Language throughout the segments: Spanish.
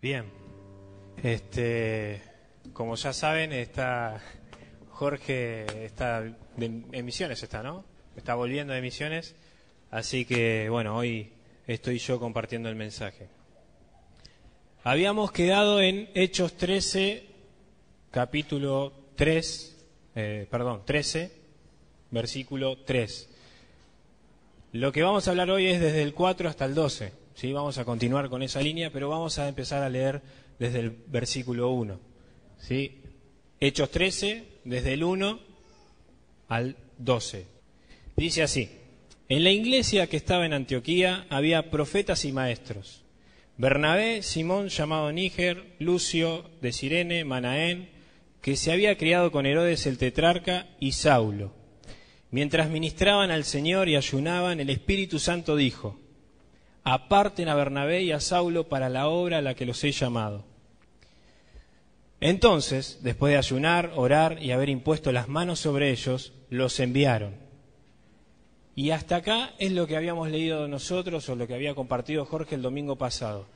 Bien, este, como ya saben, está Jorge está de, en misiones, está, ¿no? Está volviendo de misiones, así que bueno, hoy estoy yo compartiendo el mensaje. Habíamos quedado en Hechos 13, capítulo 3, eh, perdón, 13, versículo 3. Lo que vamos a hablar hoy es desde el 4 hasta el 12. ¿Sí? Vamos a continuar con esa línea, pero vamos a empezar a leer desde el versículo 1. ¿sí? Hechos 13, desde el 1 al 12. Dice así, en la iglesia que estaba en Antioquía había profetas y maestros. Bernabé, Simón llamado Níger, Lucio de Sirene, Manaén, que se había criado con Herodes el tetrarca, y Saulo Mientras ministraban al Señor y ayunaban, el Espíritu Santo dijo, aparten a Bernabé y a Saulo para la obra a la que los he llamado. Entonces, después de ayunar, orar y haber impuesto las manos sobre ellos, los enviaron. Y hasta acá es lo que habíamos leído nosotros o lo que había compartido Jorge el domingo pasado.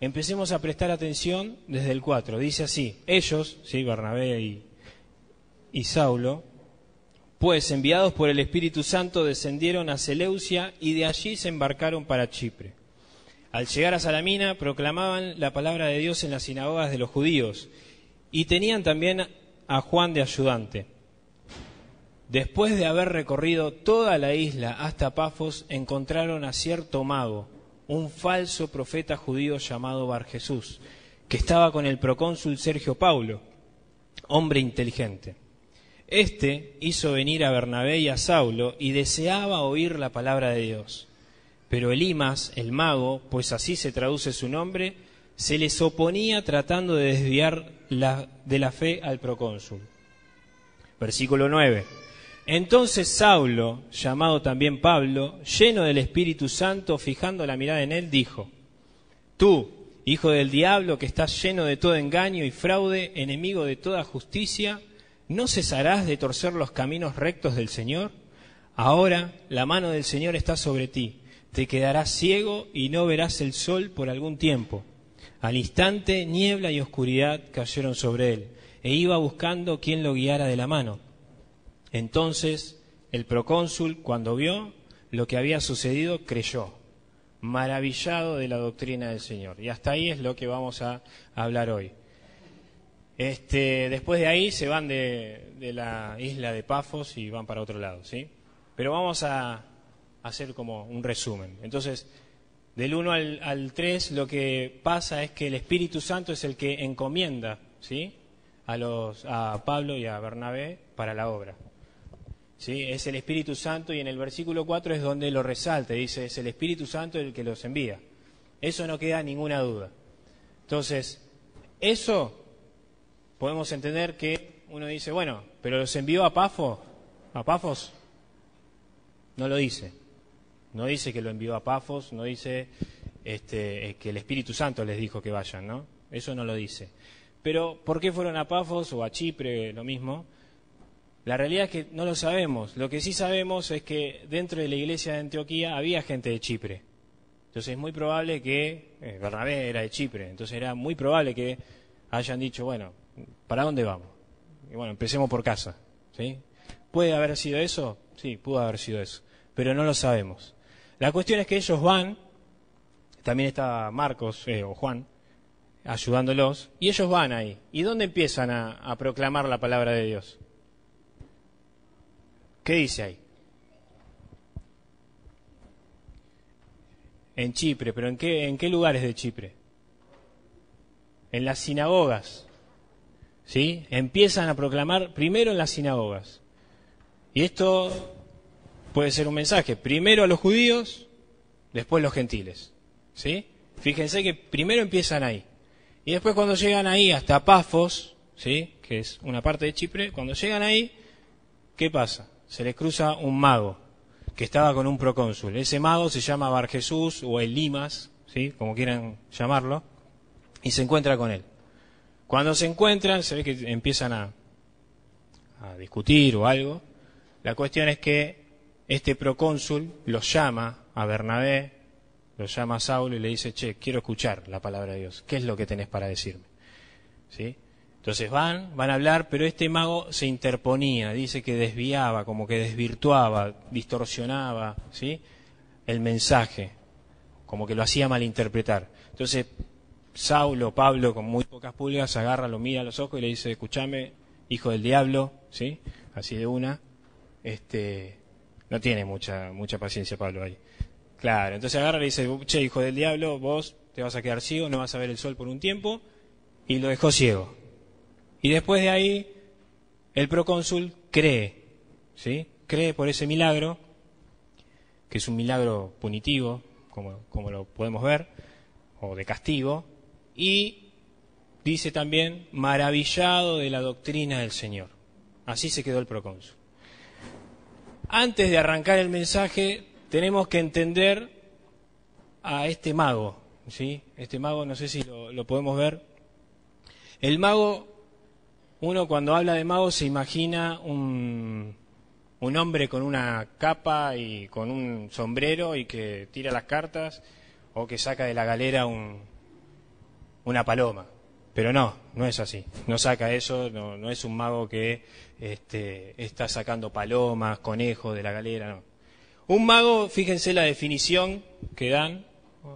Empecemos a prestar atención desde el 4. Dice así, ellos, sí, Bernabé y, y Saulo, pues enviados por el Espíritu Santo descendieron a Seleucia y de allí se embarcaron para Chipre. Al llegar a Salamina proclamaban la palabra de Dios en las sinagogas de los judíos y tenían también a Juan de ayudante. Después de haber recorrido toda la isla hasta Pafos, encontraron a cierto mago, un falso profeta judío llamado Bar Jesús, que estaba con el procónsul Sergio Paulo, hombre inteligente. Este hizo venir a Bernabé y a Saulo y deseaba oír la palabra de Dios. Pero Elimas, el mago, pues así se traduce su nombre, se les oponía tratando de desviar de la fe al procónsul. Versículo 9. Entonces Saulo, llamado también Pablo, lleno del Espíritu Santo, fijando la mirada en él, dijo, Tú, hijo del diablo, que estás lleno de todo engaño y fraude, enemigo de toda justicia, ¿no cesarás de torcer los caminos rectos del Señor? Ahora la mano del Señor está sobre ti, te quedarás ciego y no verás el sol por algún tiempo. Al instante niebla y oscuridad cayeron sobre él, e iba buscando quien lo guiara de la mano. Entonces el procónsul, cuando vio lo que había sucedido, creyó, maravillado de la doctrina del Señor. Y hasta ahí es lo que vamos a hablar hoy. Este, después de ahí se van de, la isla de Pafos y van para otro lado, ¿sí? Pero vamos a, hacer como un resumen. Entonces, del 1 al, 3 lo que pasa es que el Espíritu Santo es el que encomienda, ¿sí? A, los, a Pablo y a Bernabé para la obra. ¿Sí? Es el Espíritu Santo y en el versículo 4 es donde lo resalta, dice, es el Espíritu Santo el que los envía. Eso no queda ninguna duda. Entonces, eso podemos entender que uno dice, bueno, pero los envió a Pafos, a Pafos, no lo dice. No dice que lo envió a Pafos, no dice este, que el Espíritu Santo les dijo que vayan, ¿no? Eso no lo dice. Pero, ¿por qué fueron a Pafos o a Chipre, lo mismo? La realidad es que no lo sabemos. Lo que sí sabemos es que dentro de la iglesia de Antioquía había gente de Chipre. Entonces es muy probable que, eh, Bernabé era de Chipre, entonces era muy probable que hayan dicho, bueno, ¿Para dónde vamos? Y bueno, empecemos por casa. ¿sí? ¿Puede haber sido eso? Sí, pudo haber sido eso. Pero no lo sabemos. La cuestión es que ellos van, también está Marcos eh, o Juan, ayudándolos, y ellos van ahí. ¿Y dónde empiezan a, proclamar la palabra de Dios? ¿Qué dice ahí? En Chipre, pero ¿en qué, en qué lugares de Chipre? En las sinagogas. Empiezan a proclamar primero en las sinagogas. Y esto puede ser un mensaje, primero a los judíos, después los gentiles, ¿sí? Fíjense que primero empiezan ahí. Y después cuando llegan ahí hasta Pafos, ¿sí? Que es una parte de Chipre, cuando llegan ahí, ¿qué pasa? Se les cruza un mago que estaba con un procónsul. Ese mago se llama Bar Jesús o el Limas, ¿sí? Como quieran llamarlo, y se encuentra con él. Cuando se encuentran, se ve que empiezan a, discutir o algo. La cuestión es que este procónsul los llama a Bernabé, lo llama a Saulo y le dice, che, quiero escuchar la palabra de Dios. ¿Qué es lo que tenés para decirme? ¿Sí? Entonces van, van a hablar, pero este mago se interponía, dice que desviaba, como que desvirtuaba, distorsionaba, ¿sí? El mensaje, como que lo hacía malinterpretar. Entonces, Saulo, Pablo, con muy pocas pulgas, agarra, lo mira a los ojos y le dice, escúchame, hijo del diablo, ¿sí? Así de una. Este, no tiene mucha, mucha paciencia Pablo ahí. Claro, entonces agarra y le dice, che, hijo del diablo, vos te vas a quedar ciego, no vas a ver el sol por un tiempo, y lo dejó ciego. Y después de ahí, el procónsul cree, ¿sí? Cree por ese milagro, que es un milagro punitivo, como, como lo podemos ver, o de castigo, y dice también, maravillado de la doctrina del Señor. Así se quedó el procónsul. Antes de arrancar el mensaje, tenemos que entender a este mago, ¿sí? Este mago, no sé si lo, podemos ver. El mago, uno cuando habla de mago se imagina un, un hombre con una capa y con un sombrero y que tira las cartas o que saca de la galera un, una paloma. Pero no, no es así. No saca eso, no, es un mago que este, está sacando palomas, conejos de la galera, no. Un mago, fíjense la definición que dan,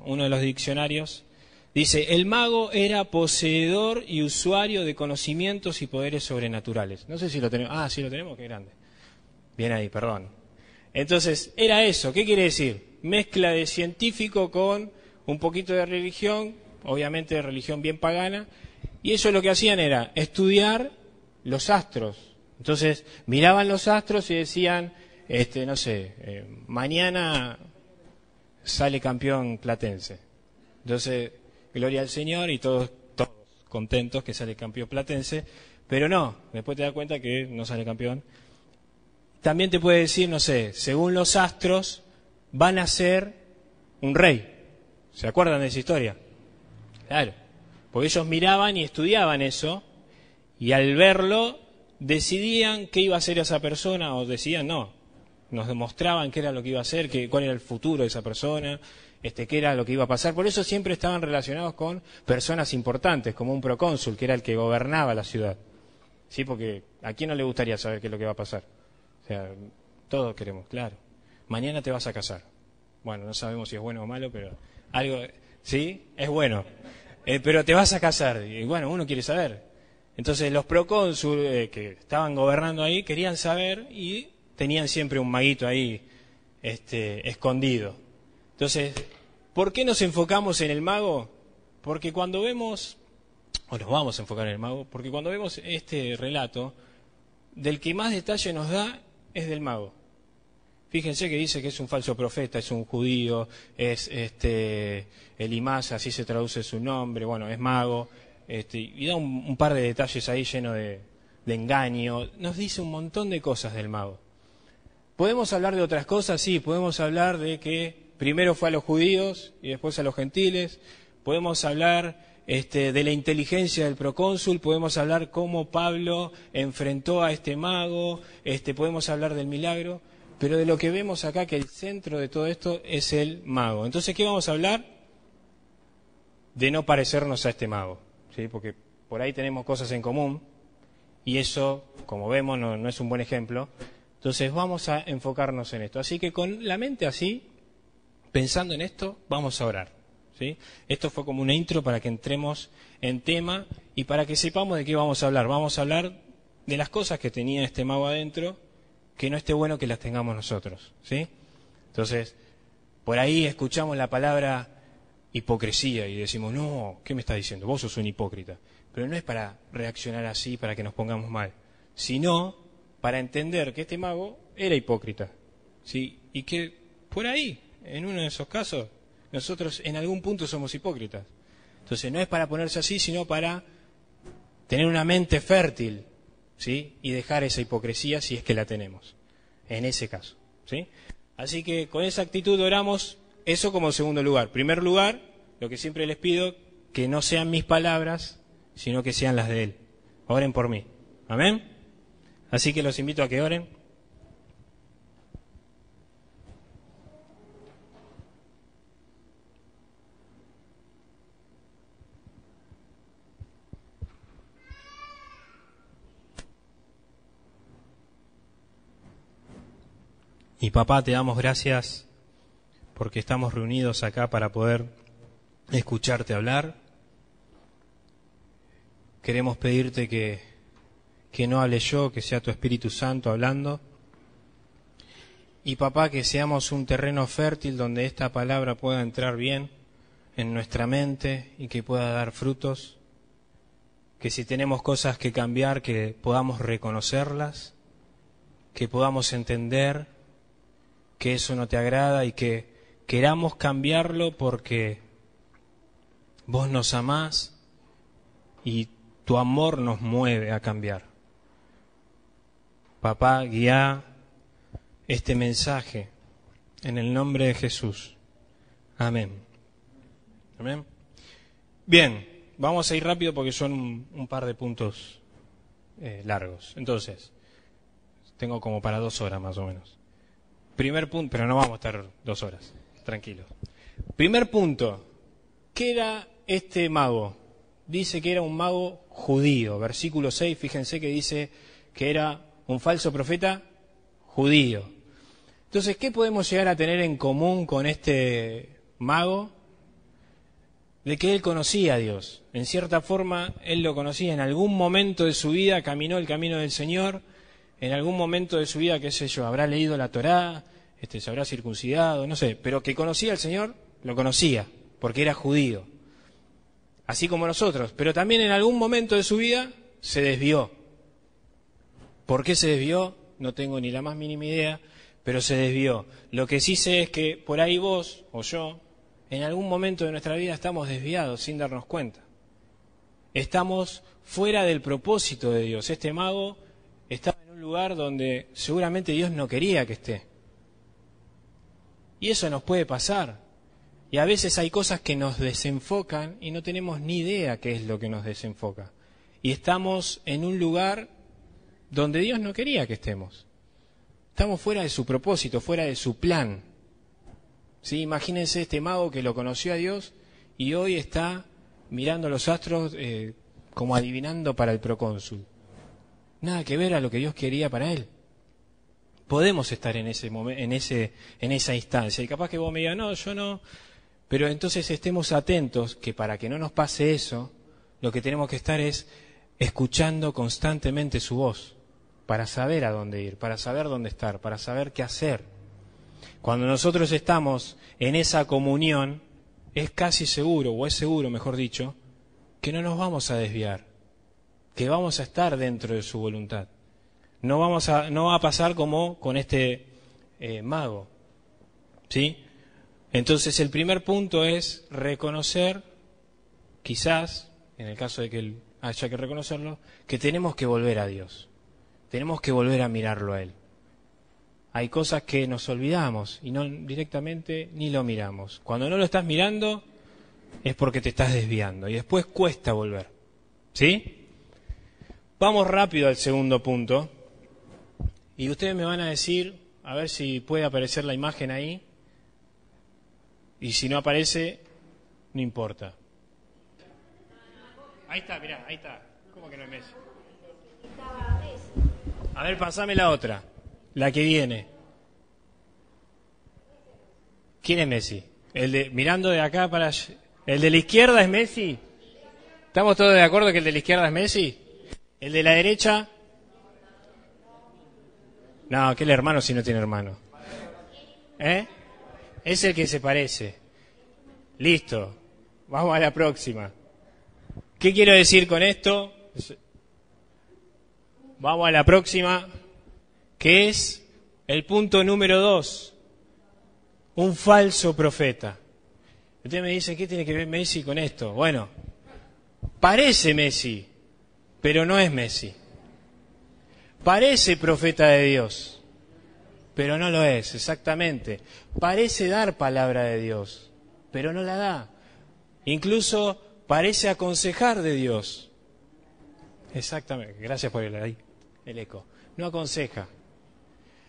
uno de los diccionarios, dice, el mago era poseedor y usuario de conocimientos y poderes sobrenaturales. No sé si lo tenemos, ah, sí lo tenemos, qué grande. Bien ahí, perdón. Entonces, era eso, ¿qué quiere decir? Mezcla de científico con un poquito de religión, obviamente de religión bien pagana, y eso lo que hacían era estudiar los astros. Entonces, miraban los astros y decían, este, no sé, eh, mañana sale campeón platense. Entonces, gloria al Señor y todos, todos contentos que sale campeón platense, pero no, después te das cuenta que no sale campeón. También te puede decir, no sé, según los astros, van a ser un rey. ¿Se acuerdan de esa historia? Claro, porque ellos miraban y estudiaban eso, y al verlo decidían qué iba a ser esa persona, o decían, no, nos demostraban qué era lo que iba a ser, que, cuál era el futuro de esa persona, este, qué era lo que iba a pasar. Por eso siempre estaban relacionados con personas importantes, como un procónsul, que era el que gobernaba la ciudad. ¿Sí? Porque a quién no le gustaría saber qué es lo que va a pasar. O sea, todos queremos, claro. Mañana te vas a casar. Bueno, no sabemos si es bueno o malo, pero algo, ¿sí? Es bueno. Eh, pero te vas a casar. Y bueno, uno quiere saber. Entonces los procónsules eh, que estaban gobernando ahí querían saber y tenían siempre un maguito ahí este, escondido. Entonces, ¿por qué nos enfocamos en el mago? Porque cuando vemos, o nos vamos a enfocar en el mago, porque cuando vemos este relato, del que más detalle nos da es del mago. Fíjense que dice que es un falso profeta, es un judío, es este Elimás, así se traduce su nombre, bueno, es mago, este, y da un, par de detalles ahí lleno de engaño. Nos dice un montón de cosas del mago. ¿Podemos hablar de otras cosas? Sí, podemos hablar de que primero fue a los judíos y después a los gentiles. Podemos hablar este, de la inteligencia del procónsul, podemos hablar cómo Pablo enfrentó a este mago, este, podemos hablar del milagro, pero de lo que vemos acá, que el centro de todo esto es el mago. Entonces, ¿qué vamos a hablar? De no parecernos a este mago, ¿sí? porque por ahí tenemos cosas en común y eso, como vemos, no es un buen ejemplo. Entonces vamos a enfocarnos en esto. Así que con la mente así, pensando en esto, vamos a orar. ¿sí? Esto fue como una intro para que entremos en tema y para que sepamos de qué vamos a hablar. Vamos a hablar de las cosas que tenía este mago adentro, que no esté bueno que las tengamos nosotros. ¿sí? Entonces, por ahí escuchamos la palabra hipocresía y decimos, no, ¿qué me está diciendo? Vos sos un hipócrita. Pero no es para reaccionar así, para que nos pongamos mal, sino para entender que este mago era hipócrita. ¿sí? Y que por ahí, en uno de esos casos, nosotros en algún punto somos hipócritas. Entonces no es para ponerse así, sino para tener una mente fértil ¿sí? y dejar esa hipocresía si es que la tenemos, en ese caso. ¿sí? Así que con esa actitud oramos eso como segundo lugar. Primer lugar, lo que siempre les pido, que no sean mis palabras, sino que sean las de Él. Oren por mí. Amén. Así que los invito a que oren. Y papá, te damos gracias porque estamos reunidos acá para poder escucharte hablar. Queremos pedirte que, que no hable yo, que sea tu Espíritu Santo hablando. Y papá, que seamos un terreno fértil donde esta palabra pueda entrar bien en nuestra mente y que pueda dar frutos. Que si tenemos cosas que cambiar, que podamos reconocerlas, que podamos entender que eso no te agrada y que queramos cambiarlo porque vos nos amás y tu amor nos mueve a cambiar. Papá, guía este mensaje en el nombre de Jesús. Amén. Amén. Bien, vamos a ir rápido porque son un, par de puntos eh, largos. Entonces, tengo como para dos horas más o menos. Primer punto, pero no vamos a estar dos horas, tranquilo. Primer punto, ¿qué era este mago? Dice que era un mago judío. Versículo 6, fíjense que dice que era un falso profeta judío. Entonces, ¿qué podemos llegar a tener en común con este mago? De que él conocía a Dios. En cierta forma, él lo conocía. En algún momento de su vida caminó el camino del Señor en algún momento de su vida, qué sé yo, habrá leído la Torá, este, se habrá circuncidado, no sé, pero que conocía al Señor, lo conocía, porque era judío. Así como nosotros, pero también en algún momento de su vida se desvió. ¿Por qué se desvió? No tengo ni la más mínima idea, pero se desvió. Lo que sí sé es que por ahí vos o yo, en algún momento de nuestra vida estamos desviados sin darnos cuenta. Estamos fuera del propósito de Dios. Este mago estaba un lugar donde seguramente Dios no quería que esté. Y eso nos puede pasar. Y a veces hay cosas que nos desenfocan y no tenemos ni idea qué es lo que nos desenfoca. Y estamos en un lugar donde Dios no quería que estemos. Estamos fuera de su propósito, fuera de su plan. ¿Sí? Imagínense este mago que lo conoció a Dios y hoy está mirando los astros eh, como adivinando para el procónsul nada que ver a lo que Dios quería para él. Podemos estar en ese en ese en esa instancia y capaz que vos me digas, "No, yo no." Pero entonces estemos atentos que para que no nos pase eso, lo que tenemos que estar es escuchando constantemente su voz para saber a dónde ir, para saber dónde estar, para saber qué hacer. Cuando nosotros estamos en esa comunión, es casi seguro, o es seguro, mejor dicho, que no nos vamos a desviar que vamos a estar dentro de su voluntad. No, vamos a, no va a pasar como con este eh, mago. ¿Sí? Entonces el primer punto es reconocer, quizás, en el caso de que haya que reconocerlo, que tenemos que volver a Dios. Tenemos que volver a mirarlo a Él. Hay cosas que nos olvidamos y no directamente ni lo miramos. Cuando no lo estás mirando es porque te estás desviando y después cuesta volver. ¿Sí? Vamos rápido al segundo punto. Y ustedes me van a decir, a ver si puede aparecer la imagen ahí. Y si no aparece, no importa. Ahí está, mirá, ahí está. ¿Cómo que no es Messi? A ver, pasame la otra, la que viene. ¿Quién es Messi? El de mirando de acá para el de la izquierda es Messi. ¿Estamos todos de acuerdo que el de la izquierda es Messi? ¿El de la derecha? No, que el hermano si no tiene hermano. ¿Eh? Es el que se parece. Listo. Vamos a la próxima. ¿Qué quiero decir con esto? Vamos a la próxima, que es el punto número dos. Un falso profeta. Usted me dice, ¿qué tiene que ver Messi con esto? Bueno, parece Messi, pero no es Messi. Parece profeta de Dios, pero no lo es, exactamente. Parece dar palabra de Dios, pero no la da. Incluso parece aconsejar de Dios. Exactamente, gracias por el, eco. No aconseja.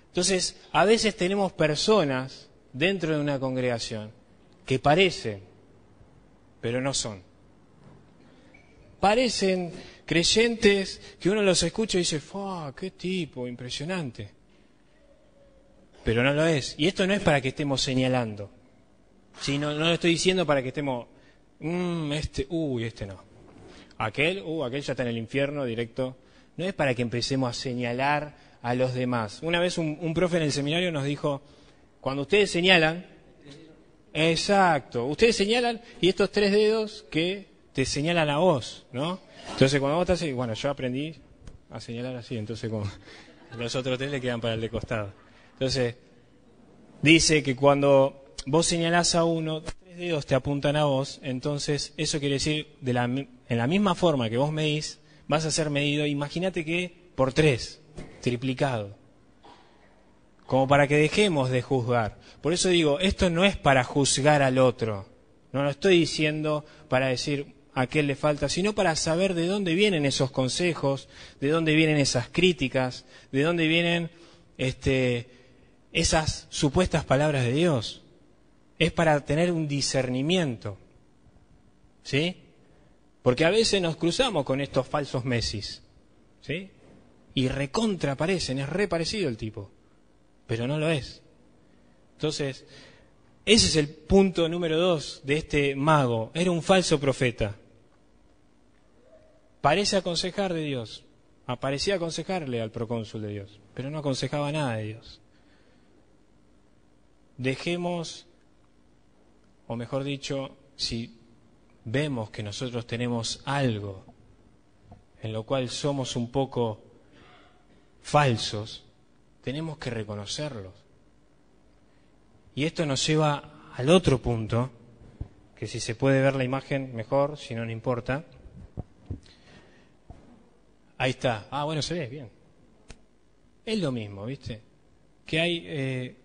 Entonces, a veces tenemos personas dentro de una congregación que parecen, pero no son. Parecen creyentes que uno los escucha y dice, ¡Fua, qué tipo, impresionante! pero no lo es. Y esto no es para que estemos señalando. ¿sí? No, no lo estoy diciendo para que estemos, mm, este, uy, este no. Aquel, uh, aquel ya está en el infierno directo. No es para que empecemos a señalar a los demás. Una vez un, un profe en el seminario nos dijo, cuando ustedes señalan, exacto, ustedes señalan y estos tres dedos que te señalan a vos, ¿no? Entonces cuando vos estás, bueno, yo aprendí a señalar así, entonces como los otros tres le quedan para el de costado. Entonces, dice que cuando vos señalás a uno, tres dedos te apuntan a vos, entonces eso quiere decir, en la misma forma que vos medís, vas a ser medido, imagínate que por tres, triplicado. Como para que dejemos de juzgar. Por eso digo, esto no es para juzgar al otro. No lo estoy diciendo para decir a qué le falta, sino para saber de dónde vienen esos consejos, de dónde vienen esas críticas, de dónde vienen este, esas supuestas palabras de Dios. Es para tener un discernimiento. ¿Sí? Porque a veces nos cruzamos con estos falsos mesis. ¿Sí? Y recontra aparecen, es re parecido el tipo. Pero no lo es. Entonces, ese es el punto número dos de este mago. Era un falso profeta. Parece aconsejar de Dios. Parecía aconsejarle al procónsul de Dios, pero no aconsejaba nada de Dios dejemos, o mejor dicho, si vemos que nosotros tenemos algo en lo cual somos un poco falsos, tenemos que reconocerlos. Y esto nos lleva al otro punto, que si se puede ver la imagen mejor, si no, no importa. Ahí está. Ah, bueno, se ve bien. Es lo mismo, ¿viste? Que hay eh,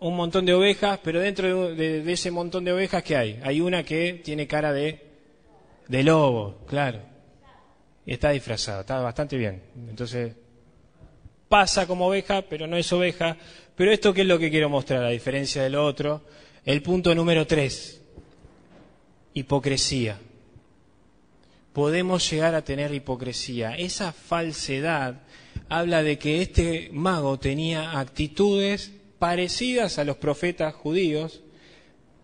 un montón de ovejas, pero dentro de, ese montón de ovejas, ¿qué hay? Hay una que tiene cara de, de lobo, claro. Y está disfrazada, está bastante bien. Entonces, pasa como oveja, pero no es oveja. Pero esto, ¿qué es lo que quiero mostrar? A diferencia del otro. El punto número tres. Hipocresía. Podemos llegar a tener hipocresía. Esa falsedad habla de que este mago tenía actitudes parecidas a los profetas judíos,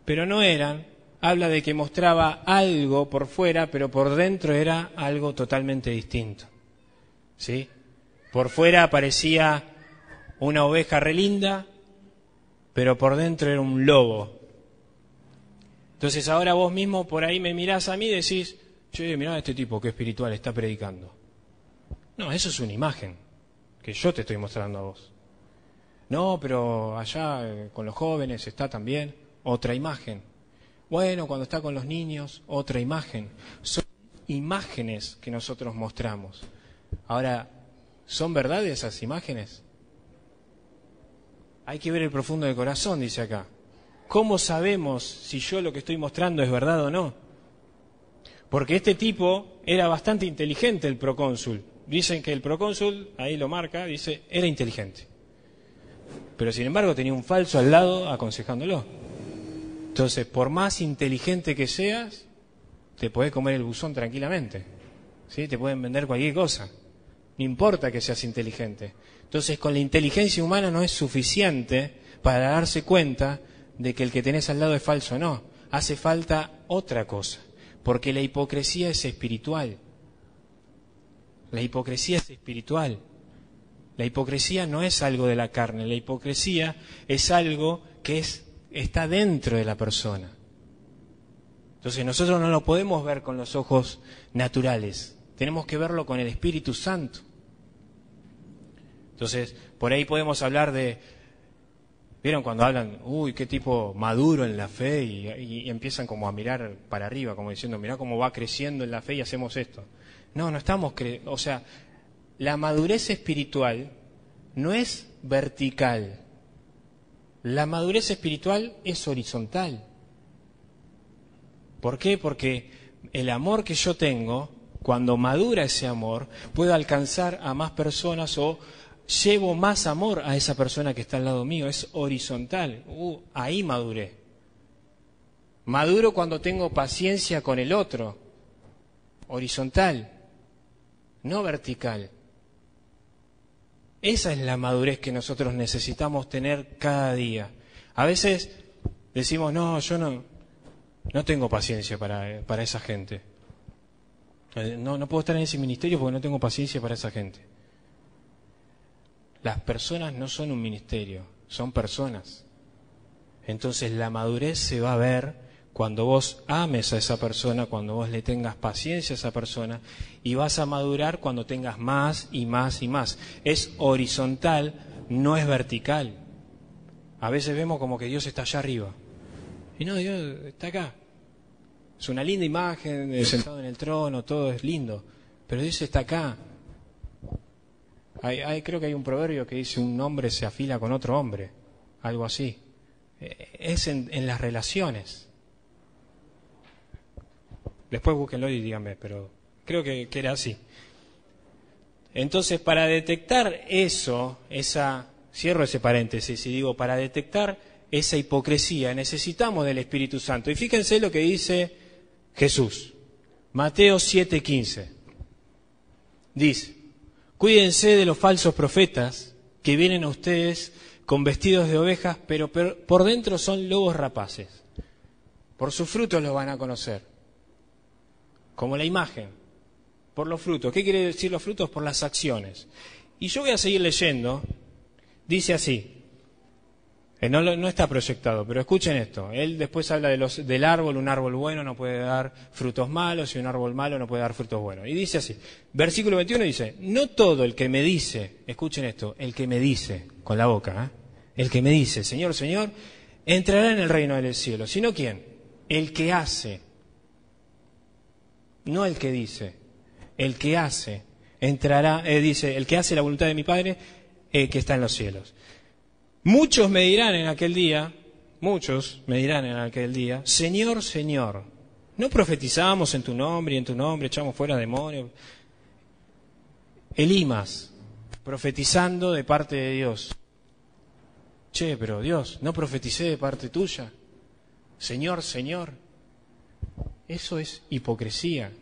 pero no eran. Habla de que mostraba algo por fuera, pero por dentro era algo totalmente distinto. ¿Sí? Por fuera parecía una oveja relinda, pero por dentro era un lobo. Entonces ahora vos mismo por ahí me mirás a mí y decís, che, mirá a este tipo que espiritual está predicando. No, eso es una imagen que yo te estoy mostrando a vos. No, pero allá eh, con los jóvenes está también otra imagen. Bueno, cuando está con los niños, otra imagen. Son imágenes que nosotros mostramos. Ahora, ¿son verdades esas imágenes? Hay que ver el profundo del corazón, dice acá. ¿Cómo sabemos si yo lo que estoy mostrando es verdad o no? Porque este tipo era bastante inteligente, el procónsul. Dicen que el procónsul, ahí lo marca, dice, era inteligente pero sin embargo tenía un falso al lado aconsejándolo. Entonces, por más inteligente que seas, te puedes comer el buzón tranquilamente. ¿sí? Te pueden vender cualquier cosa. No importa que seas inteligente. Entonces, con la inteligencia humana no es suficiente para darse cuenta de que el que tenés al lado es falso. No, hace falta otra cosa. Porque la hipocresía es espiritual. La hipocresía es espiritual. La hipocresía no es algo de la carne, la hipocresía es algo que es, está dentro de la persona. Entonces nosotros no lo podemos ver con los ojos naturales, tenemos que verlo con el Espíritu Santo. Entonces, por ahí podemos hablar de, ¿vieron cuando hablan, uy, qué tipo maduro en la fe? Y, empiezan como a mirar para arriba, como diciendo, mira cómo va creciendo en la fe y hacemos esto. No, no estamos, o sea, la madurez espiritual no es vertical. La madurez espiritual es horizontal. ¿Por qué? Porque el amor que yo tengo, cuando madura ese amor, puedo alcanzar a más personas o llevo más amor a esa persona que está al lado mío. Es horizontal. Uh, ahí maduré. Maduro cuando tengo paciencia con el otro. Horizontal, no vertical. Esa es la madurez que nosotros necesitamos tener cada día. A veces decimos, no, yo no, no tengo paciencia para, para esa gente. Eh, no, no puedo estar en ese ministerio porque no tengo paciencia para esa gente. Las personas no son un ministerio, son personas. Entonces la madurez se va a ver cuando vos ames a esa persona, cuando vos le tengas paciencia a esa persona, y vas a madurar cuando tengas más y más y más. Es horizontal, no es vertical. A veces vemos como que Dios está allá arriba. Y no, Dios está acá. Es una linda imagen, sentado en el trono, todo es lindo. Pero Dios está acá. Hay, creo que hay un proverbio que dice un hombre se afila con otro hombre, algo así. Eh, es en, las relaciones. Después búsquenlo y díganme, pero creo que, era así. Entonces, para detectar eso, esa, cierro ese paréntesis y digo, para detectar esa hipocresía necesitamos del Espíritu Santo. Y fíjense lo que dice Jesús. Mateo 7:15. Dice, cuídense de los falsos profetas que vienen a ustedes con vestidos de ovejas, pero por dentro son lobos rapaces. Por sus frutos los van a conocer como la imagen, por los frutos. ¿Qué quiere decir los frutos? Por las acciones. Y yo voy a seguir leyendo. Dice así. Eh, no, está proyectado, pero escuchen esto. Él después habla del árbol. Un árbol bueno no puede dar frutos malos y un árbol malo no puede dar frutos buenos. Y dice así. Versículo 21 dice, no todo el que me dice, escuchen esto, el que me dice con la boca, ¿eh? el que me dice, Señor, Señor, entrará en el reino del cielo, sino quién? El que hace no el que dice, el que hace, entrará, eh, dice, el que hace la voluntad de mi Padre que está en los cielos. Muchos me dirán en aquel día, muchos me dirán en aquel día, Señor, Señor, ¿no profetizamos en tu nombre y en tu nombre echamos fuera demonios? Elimas, profetizando de parte de Dios. Che, pero Dios, ¿no profeticé de parte tuya? Señor, Señor. Eso es hipocresía.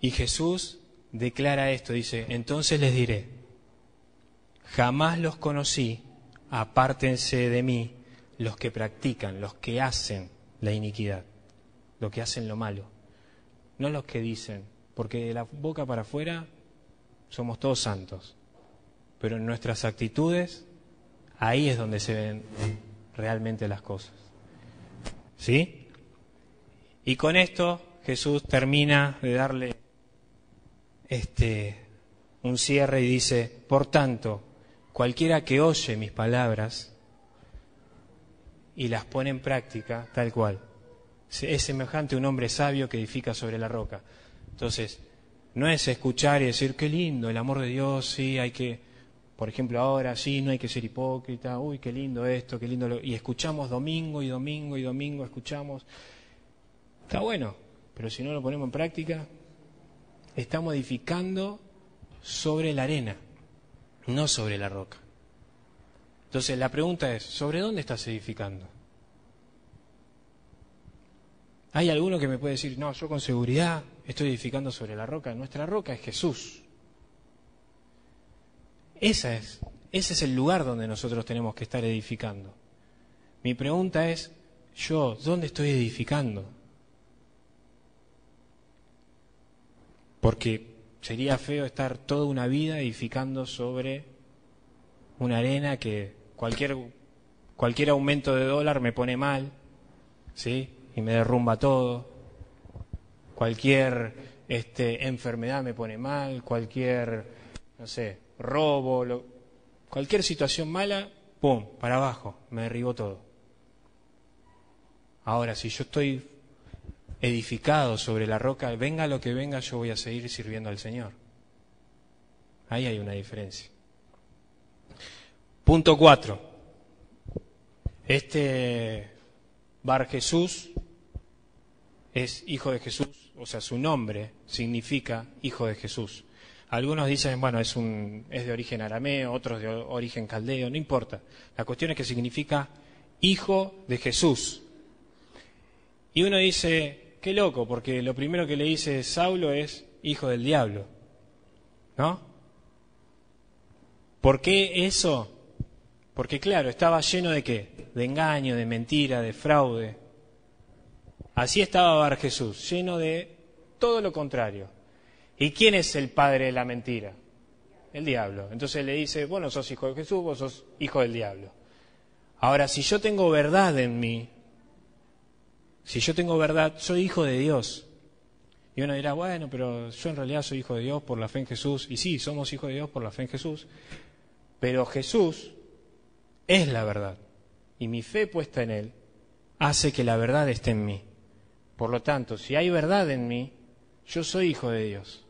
Y Jesús declara esto, dice, entonces les diré, jamás los conocí, apártense de mí los que practican, los que hacen la iniquidad, los que hacen lo malo, no los que dicen, porque de la boca para afuera somos todos santos, pero en nuestras actitudes, ahí es donde se ven realmente las cosas. ¿Sí? Y con esto Jesús termina de darle este un cierre y dice, por tanto, cualquiera que oye mis palabras y las pone en práctica, tal cual, es semejante a un hombre sabio que edifica sobre la roca. Entonces, no es escuchar y decir, qué lindo, el amor de Dios, sí, hay que, por ejemplo, ahora sí, no hay que ser hipócrita, uy, qué lindo esto, qué lindo lo... Y escuchamos domingo y domingo y domingo, escuchamos. Está bueno, pero si no lo ponemos en práctica, estamos edificando sobre la arena, no sobre la roca. Entonces la pregunta es, ¿sobre dónde estás edificando? Hay alguno que me puede decir, no, yo con seguridad estoy edificando sobre la roca. Nuestra roca es Jesús. Esa es, ese es el lugar donde nosotros tenemos que estar edificando. Mi pregunta es, yo, ¿dónde estoy edificando? porque sería feo estar toda una vida edificando sobre una arena que cualquier, cualquier aumento de dólar me pone mal, ¿sí? Y me derrumba todo. Cualquier este, enfermedad me pone mal, cualquier, no sé, robo, cualquier situación mala, ¡pum!, para abajo, me derribó todo. Ahora, si yo estoy edificado sobre la roca, venga lo que venga, yo voy a seguir sirviendo al Señor. Ahí hay una diferencia. Punto 4. Este Bar Jesús es hijo de Jesús, o sea, su nombre significa hijo de Jesús. Algunos dicen, bueno, es, un, es de origen arameo, otros de origen caldeo, no importa. La cuestión es que significa hijo de Jesús. Y uno dice, Qué loco, porque lo primero que le dice Saulo es hijo del diablo. ¿No? ¿Por qué eso? Porque claro, estaba lleno de qué? De engaño, de mentira, de fraude. Así estaba Bar Jesús, lleno de todo lo contrario. ¿Y quién es el padre de la mentira? El diablo. Entonces le dice, bueno, sos hijo de Jesús, vos sos hijo del diablo. Ahora, si yo tengo verdad en mí, si yo tengo verdad, soy hijo de Dios. Y uno dirá, bueno, pero yo en realidad soy hijo de Dios por la fe en Jesús. Y sí, somos hijos de Dios por la fe en Jesús. Pero Jesús es la verdad. Y mi fe puesta en Él hace que la verdad esté en mí. Por lo tanto, si hay verdad en mí, yo soy hijo de Dios.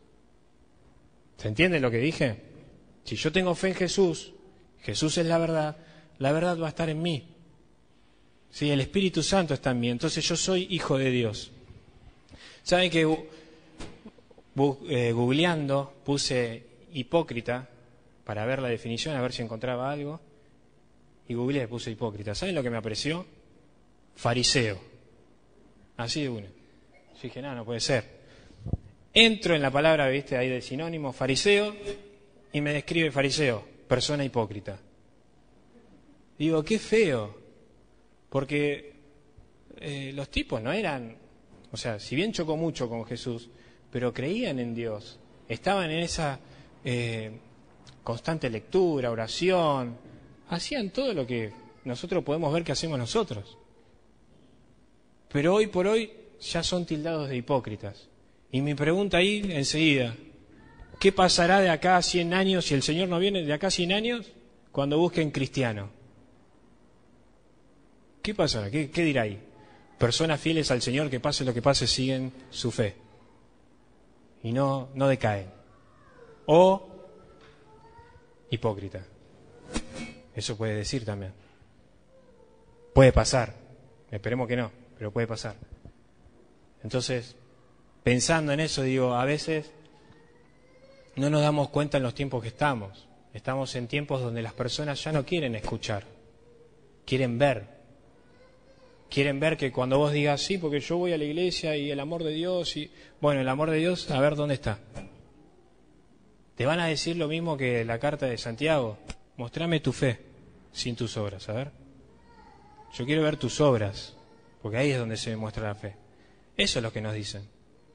¿Se entiende lo que dije? Si yo tengo fe en Jesús, Jesús es la verdad, la verdad va a estar en mí. Si el Espíritu Santo está en mí, entonces yo soy hijo de Dios. ¿Saben que eh, googleando puse hipócrita para ver la definición, a ver si encontraba algo? Y googleé, puse hipócrita. ¿Saben lo que me apareció? Fariseo. Así de uno. dije, no, no puede ser. Entro en la palabra, viste, ahí de sinónimo, fariseo, y me describe fariseo, persona hipócrita. Digo, qué feo, porque eh, los tipos no eran o sea, si bien chocó mucho con Jesús, pero creían en Dios, estaban en esa eh, constante lectura, oración, hacían todo lo que nosotros podemos ver que hacemos nosotros. Pero hoy por hoy ya son tildados de hipócritas. Y mi pregunta ahí enseguida, ¿qué pasará de acá a 100 años si el Señor no viene de acá a 100 años cuando busquen cristiano? ¿Qué pasará? ¿Qué, dirá ahí? personas fieles al Señor que pase lo que pase siguen su fe y no, no decaen. O hipócrita. Eso puede decir también. Puede pasar. Esperemos que no, pero puede pasar. Entonces, pensando en eso, digo, a veces no nos damos cuenta en los tiempos que estamos. Estamos en tiempos donde las personas ya no quieren escuchar, quieren ver, quieren ver que cuando vos digas, sí, porque yo voy a la iglesia y el amor de Dios, y bueno, el amor de Dios, a ver dónde está. Te van a decir lo mismo que la carta de Santiago, mostrame tu fe sin tus obras, a ver. Yo quiero ver tus obras, porque ahí es donde se muestra la fe. Eso es lo que nos dicen.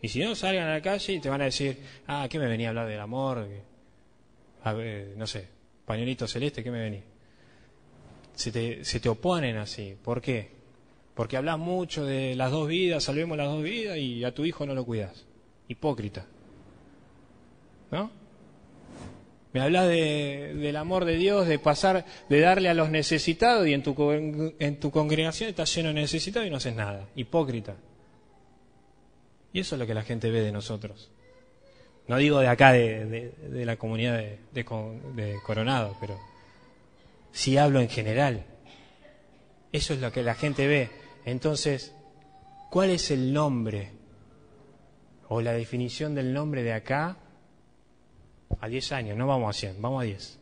Y si no, salgan a la calle y te van a decir, ah, ¿qué me venía a hablar del amor? A ver, no sé, pañuelito celeste, ¿qué me venía? Se te, se te oponen así. ¿Por qué? Porque hablas mucho de las dos vidas, salvemos las dos vidas y a tu hijo no lo cuidas. Hipócrita. ¿No? Me hablas de, del amor de Dios, de pasar, de darle a los necesitados y en tu, tu congregación estás lleno de necesitados y no haces nada. Hipócrita. Y eso es lo que la gente ve de nosotros. No digo de acá, de, la comunidad de, de Coronado, pero sí hablo en general. Eso es lo que la gente ve. Entonces, ¿cuál es el nombre o la definición del nombre de acá a 10 años? No vamos a 100, vamos a 10.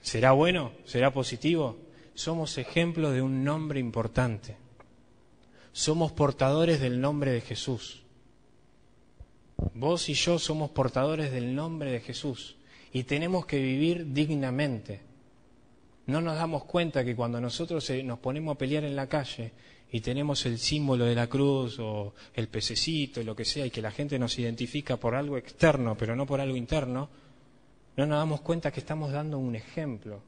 ¿Será bueno? ¿Será positivo? Somos ejemplos de un nombre importante. Somos portadores del nombre de Jesús. Vos y yo somos portadores del nombre de Jesús y tenemos que vivir dignamente. No nos damos cuenta que cuando nosotros eh, nos ponemos a pelear en la calle y tenemos el símbolo de la cruz o el pececito, lo que sea, y que la gente nos identifica por algo externo, pero no por algo interno, no nos damos cuenta que estamos dando un ejemplo.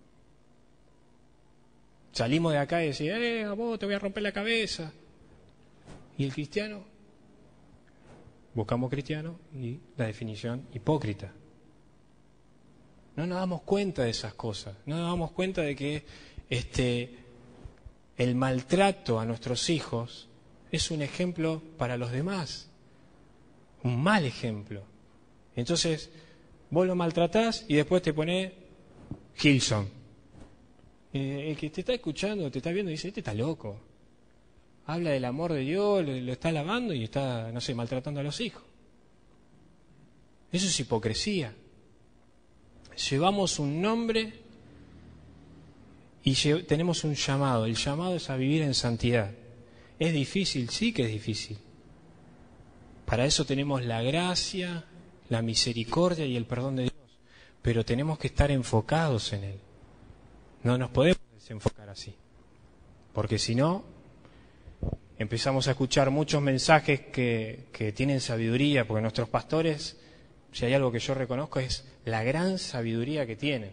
Salimos de acá y decimos, eh, a vos te voy a romper la cabeza. ¿Y el cristiano? Buscamos cristiano y la definición hipócrita. No nos damos cuenta de esas cosas, no nos damos cuenta de que este, el maltrato a nuestros hijos es un ejemplo para los demás, un mal ejemplo. Entonces, vos lo maltratás y después te pone Gilson. El que te está escuchando, te está viendo, dice, este está loco. Habla del amor de Dios, lo está lavando y está, no sé, maltratando a los hijos. Eso es hipocresía llevamos un nombre y tenemos un llamado. El llamado es a vivir en santidad. ¿Es difícil? Sí que es difícil. Para eso tenemos la gracia, la misericordia y el perdón de Dios. pero tenemos que estar enfocados en Él. No nos podemos desenfocar así, porque si no, empezamos a escuchar muchos mensajes que, tienen sabiduría, porque nuestros pastores, si hay algo que yo reconozco, es la gran sabiduría que tienen.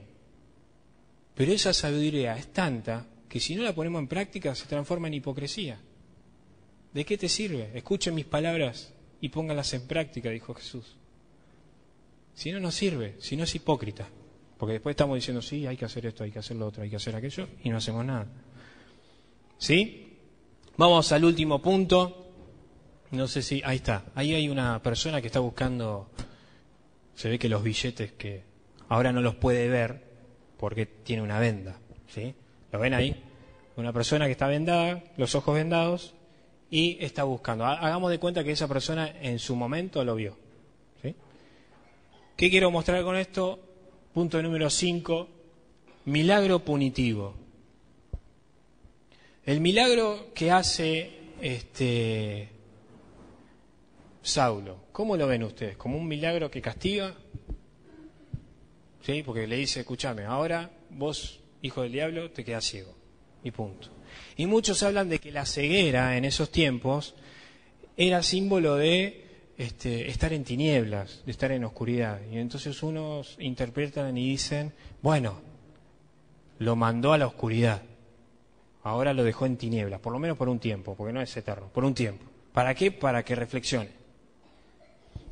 Pero esa sabiduría es tanta que si no la ponemos en práctica se transforma en hipocresía. ¿De qué te sirve? Escuchen mis palabras y póngalas en práctica, dijo Jesús. Si no, no sirve, si no es hipócrita. Porque después estamos diciendo, sí, hay que hacer esto, hay que hacer lo otro, hay que hacer aquello, y no hacemos nada. ¿Sí? Vamos al último punto. No sé si, ahí está. Ahí hay una persona que está buscando, se ve que los billetes que ahora no los puede ver porque tiene una venda. ¿Sí? ¿Lo ven ahí? Una persona que está vendada, los ojos vendados, y está buscando. Hagamos de cuenta que esa persona en su momento lo vio. ¿sí? ¿Qué quiero mostrar con esto? Punto número 5, milagro punitivo. El milagro que hace este Saulo, ¿cómo lo ven ustedes? ¿Como un milagro que castiga? ¿Sí? Porque le dice, escúchame, ahora vos, hijo del diablo, te quedas ciego. Y punto. Y muchos hablan de que la ceguera en esos tiempos era símbolo de este, estar en tinieblas, de estar en oscuridad. Y entonces unos interpretan y dicen, bueno, lo mandó a la oscuridad. Ahora lo dejó en tinieblas, por lo menos por un tiempo, porque no es eterno, por un tiempo. ¿Para qué? Para que reflexione.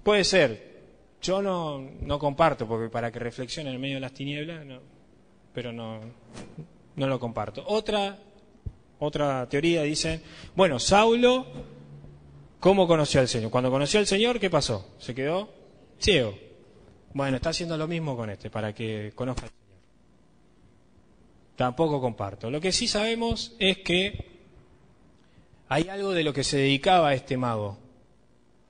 Puede ser, yo no, no comparto, porque para que reflexione en medio de las tinieblas, no, pero no, no lo comparto. Otra otra teoría dice, bueno, Saulo, ¿cómo conoció al Señor? Cuando conoció al Señor, ¿qué pasó? Se quedó ciego. Bueno, está haciendo lo mismo con este, para que conozca al Señor. Tampoco comparto. Lo que sí sabemos es que hay algo de lo que se dedicaba este mago,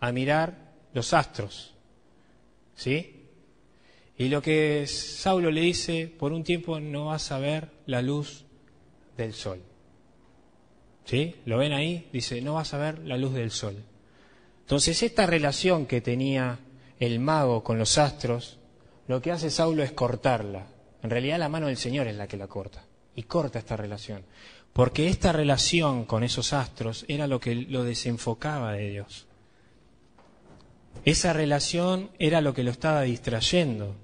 a mirar los astros. ¿Sí? Y lo que Saulo le dice, por un tiempo no vas a ver la luz del sol. ¿Sí? ¿Lo ven ahí? Dice, no vas a ver la luz del sol. Entonces, esta relación que tenía el mago con los astros, lo que hace Saulo es cortarla. En realidad la mano del Señor es la que la corta. Y corta esta relación. Porque esta relación con esos astros era lo que lo desenfocaba de Dios. Esa relación era lo que lo estaba distrayendo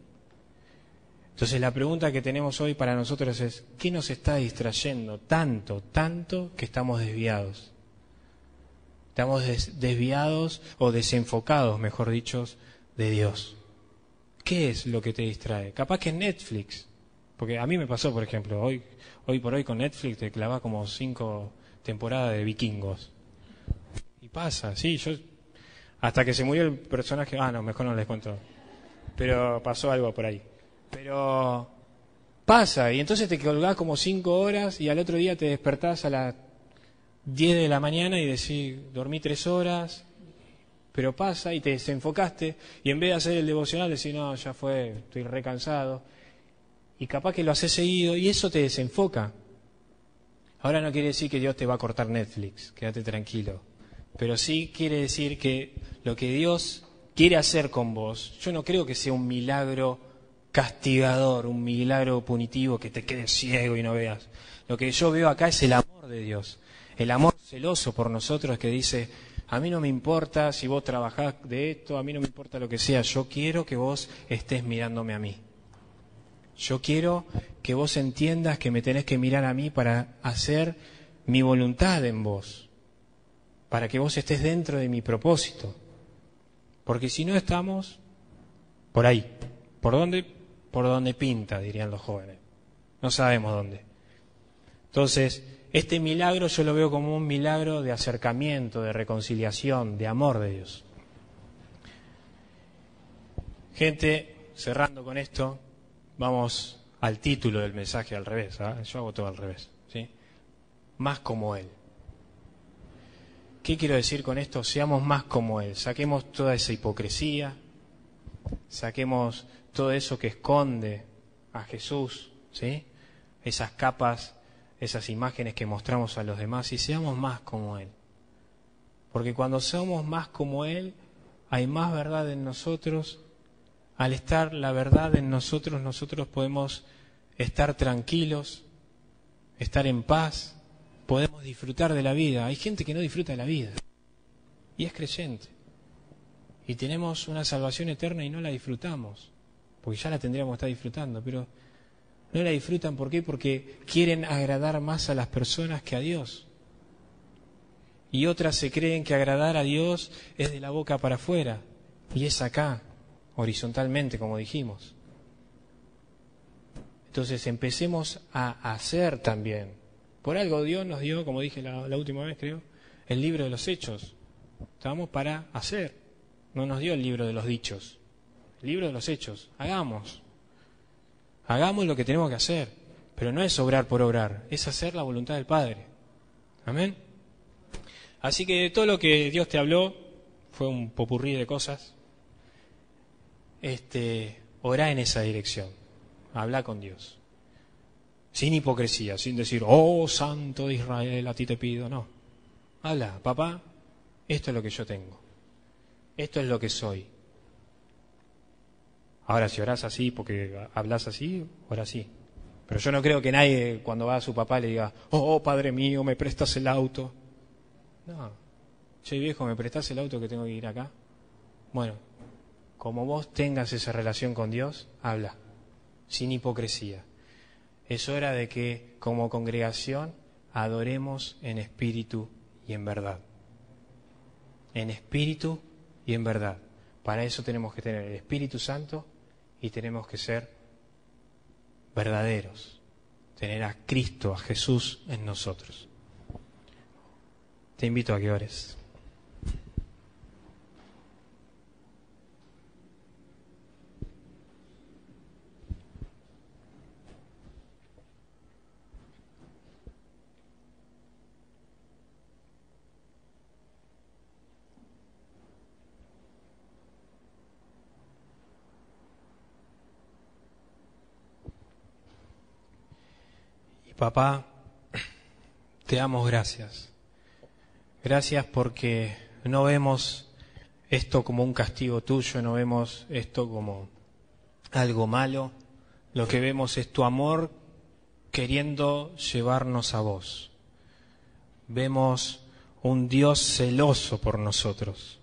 entonces la pregunta que tenemos hoy para nosotros es, ¿qué nos está distrayendo tanto, tanto que estamos desviados? Estamos desviados o desenfocados, mejor dicho, de Dios. ¿Qué es lo que te distrae? Capaz que Netflix. Porque a mí me pasó, por ejemplo, hoy, hoy por hoy con Netflix te clava como cinco temporadas de vikingos. Y pasa, sí, yo... Hasta que se murió el personaje... Ah, no, mejor no les cuento. Pero pasó algo por ahí. Pero pasa, y entonces te colgás como cinco horas y al otro día te despertás a las diez de la mañana y decís, dormí tres horas, pero pasa y te desenfocaste y en vez de hacer el devocional decís, no, ya fue, estoy recansado. Y capaz que lo haces seguido y eso te desenfoca. Ahora no quiere decir que Dios te va a cortar Netflix, quédate tranquilo. Pero sí quiere decir que lo que Dios quiere hacer con vos, yo no creo que sea un milagro castigador, un milagro punitivo que te quedes ciego y no veas. Lo que yo veo acá es el amor de Dios, el amor celoso por nosotros que dice, a mí no me importa si vos trabajás de esto, a mí no me importa lo que sea, yo quiero que vos estés mirándome a mí. Yo quiero que vos entiendas que me tenés que mirar a mí para hacer mi voluntad en vos, para que vos estés dentro de mi propósito. Porque si no estamos por ahí, ¿por dónde? por donde pinta, dirían los jóvenes. No sabemos dónde. Entonces, este milagro yo lo veo como un milagro de acercamiento, de reconciliación, de amor de Dios. Gente, cerrando con esto, vamos al título del mensaje al revés. ¿ah? Yo hago todo al revés. ¿sí? Más como Él. ¿Qué quiero decir con esto? Seamos más como Él. Saquemos toda esa hipocresía, saquemos todo eso que esconde a Jesús, ¿sí? Esas capas, esas imágenes que mostramos a los demás y seamos más como Él. Porque cuando somos más como Él, hay más verdad en nosotros al estar la verdad en nosotros, nosotros podemos estar tranquilos, estar en paz, podemos disfrutar de la vida. Hay gente que no disfruta de la vida y es creyente. Y tenemos una salvación eterna y no la disfrutamos, porque ya la tendríamos que estar disfrutando, pero no la disfrutan ¿por qué? Porque quieren agradar más a las personas que a Dios. Y otras se creen que agradar a Dios es de la boca para afuera y es acá, horizontalmente, como dijimos. Entonces empecemos a hacer también. Por algo Dios nos dio, como dije la, última vez creo, el libro de los hechos. Estamos para hacer. No nos dio el libro de los dichos. El libro de los hechos. Hagamos. Hagamos lo que tenemos que hacer. Pero no es obrar por obrar, es hacer la voluntad del Padre. Amén. Así que todo lo que Dios te habló fue un popurrí de cosas. Este, orá en esa dirección. Habla con Dios. Sin hipocresía, sin decir, oh Santo de Israel, a ti te pido. No. Habla, papá, esto es lo que yo tengo. Esto es lo que soy. Ahora, si orás así, porque hablas así, ora sí. Pero yo no creo que nadie cuando va a su papá le diga, oh, padre mío, me prestas el auto. No. Che, viejo, ¿me prestas el auto que tengo que ir acá? Bueno, como vos tengas esa relación con Dios, habla, sin hipocresía. Es hora de que como congregación adoremos en espíritu y en verdad. En espíritu y en verdad. Para eso tenemos que tener el Espíritu Santo y tenemos que ser verdaderos. Tener a Cristo, a Jesús en nosotros. Te invito a que ores. Papá, te damos gracias. Gracias porque no vemos esto como un castigo tuyo, no vemos esto como algo malo. Lo que vemos es tu amor queriendo llevarnos a vos. Vemos un Dios celoso por nosotros.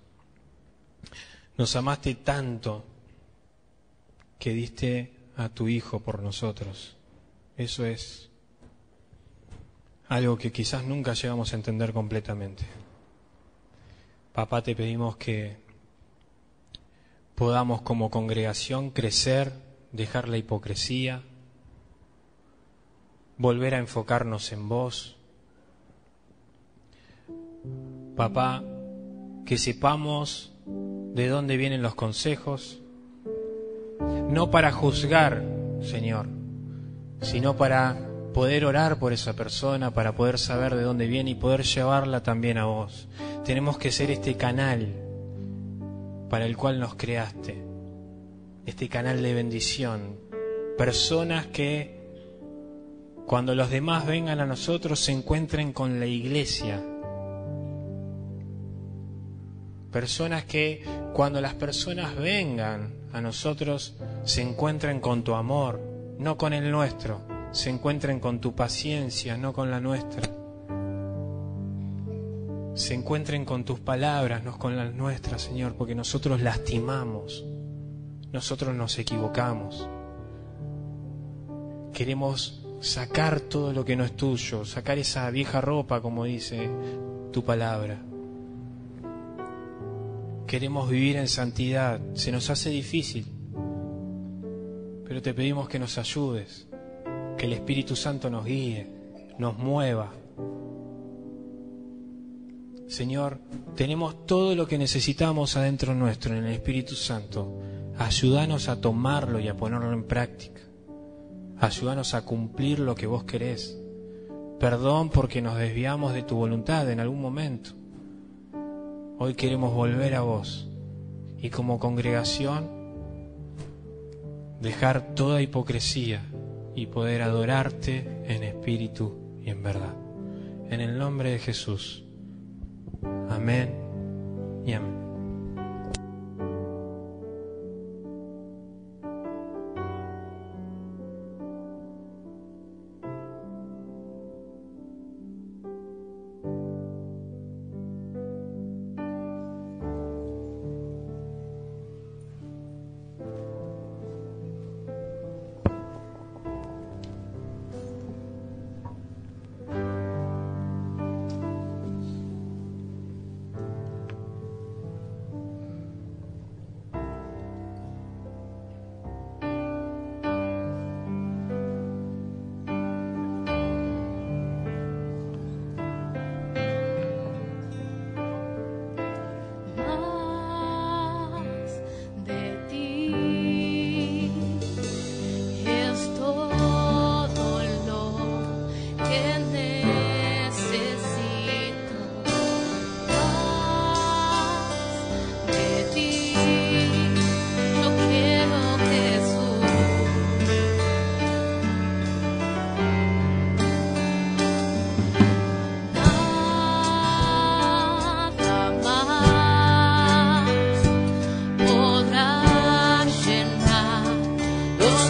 Nos amaste tanto que diste a tu Hijo por nosotros. Eso es algo que quizás nunca llegamos a entender completamente. Papá, te pedimos que podamos como congregación crecer, dejar la hipocresía, volver a enfocarnos en vos. Papá, que sepamos de dónde vienen los consejos, no para juzgar, Señor, sino para poder orar por esa persona, para poder saber de dónde viene y poder llevarla también a vos. Tenemos que ser este canal para el cual nos creaste, este canal de bendición. Personas que cuando los demás vengan a nosotros se encuentren con la iglesia. Personas que cuando las personas vengan a nosotros se encuentren con tu amor, no con el nuestro se encuentren con tu paciencia, no con la nuestra. Se encuentren con tus palabras, no con las nuestras, Señor, porque nosotros lastimamos, nosotros nos equivocamos. Queremos sacar todo lo que no es tuyo, sacar esa vieja ropa, como dice tu palabra. Queremos vivir en santidad, se nos hace difícil, pero te pedimos que nos ayudes el Espíritu Santo nos guíe, nos mueva. Señor, tenemos todo lo que necesitamos adentro nuestro en el Espíritu Santo. Ayúdanos a tomarlo y a ponerlo en práctica. Ayúdanos a cumplir lo que vos querés. Perdón porque nos desviamos de tu voluntad en algún momento. Hoy queremos volver a vos y como congregación dejar toda hipocresía y poder adorarte en espíritu y en verdad. En el nombre de Jesús. Amén y amén.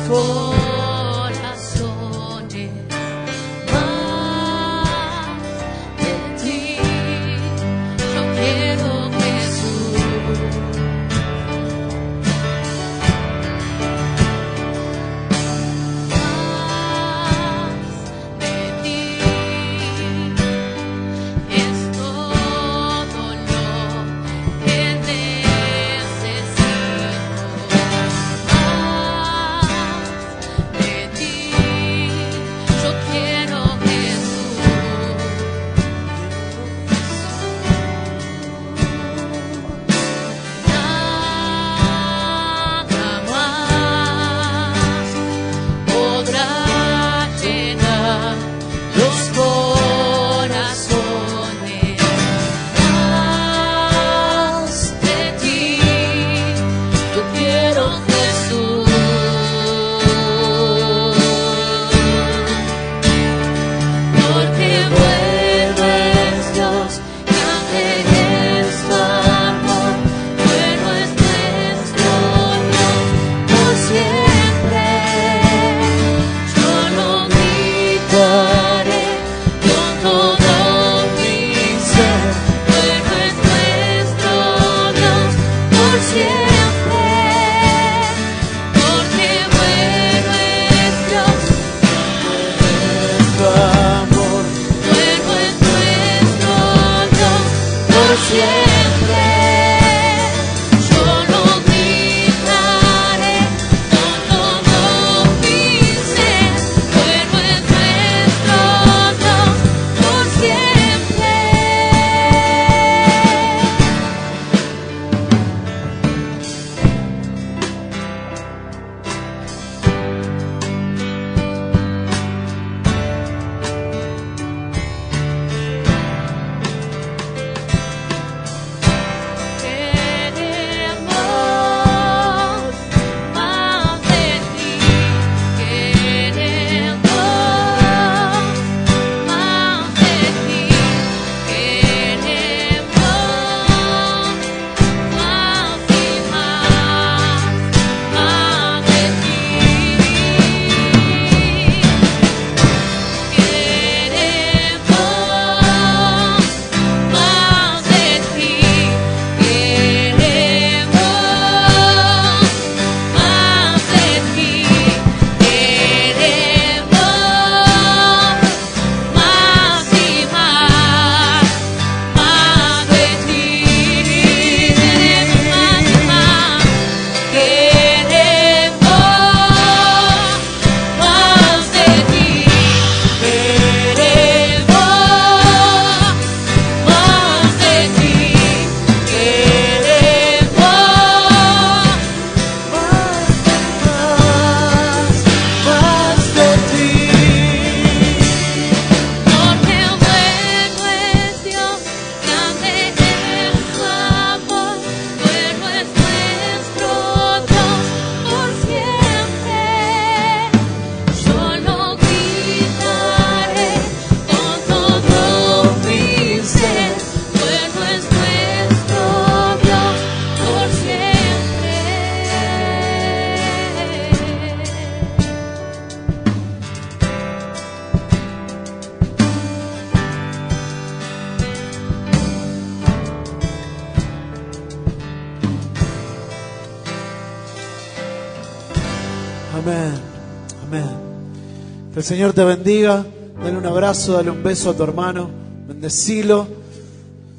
错。Amén. Señor te bendiga. Dale un abrazo, dale un beso a tu hermano. Bendecilo.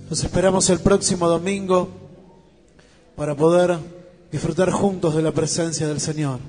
Nos esperamos el próximo domingo para poder disfrutar juntos de la presencia del Señor.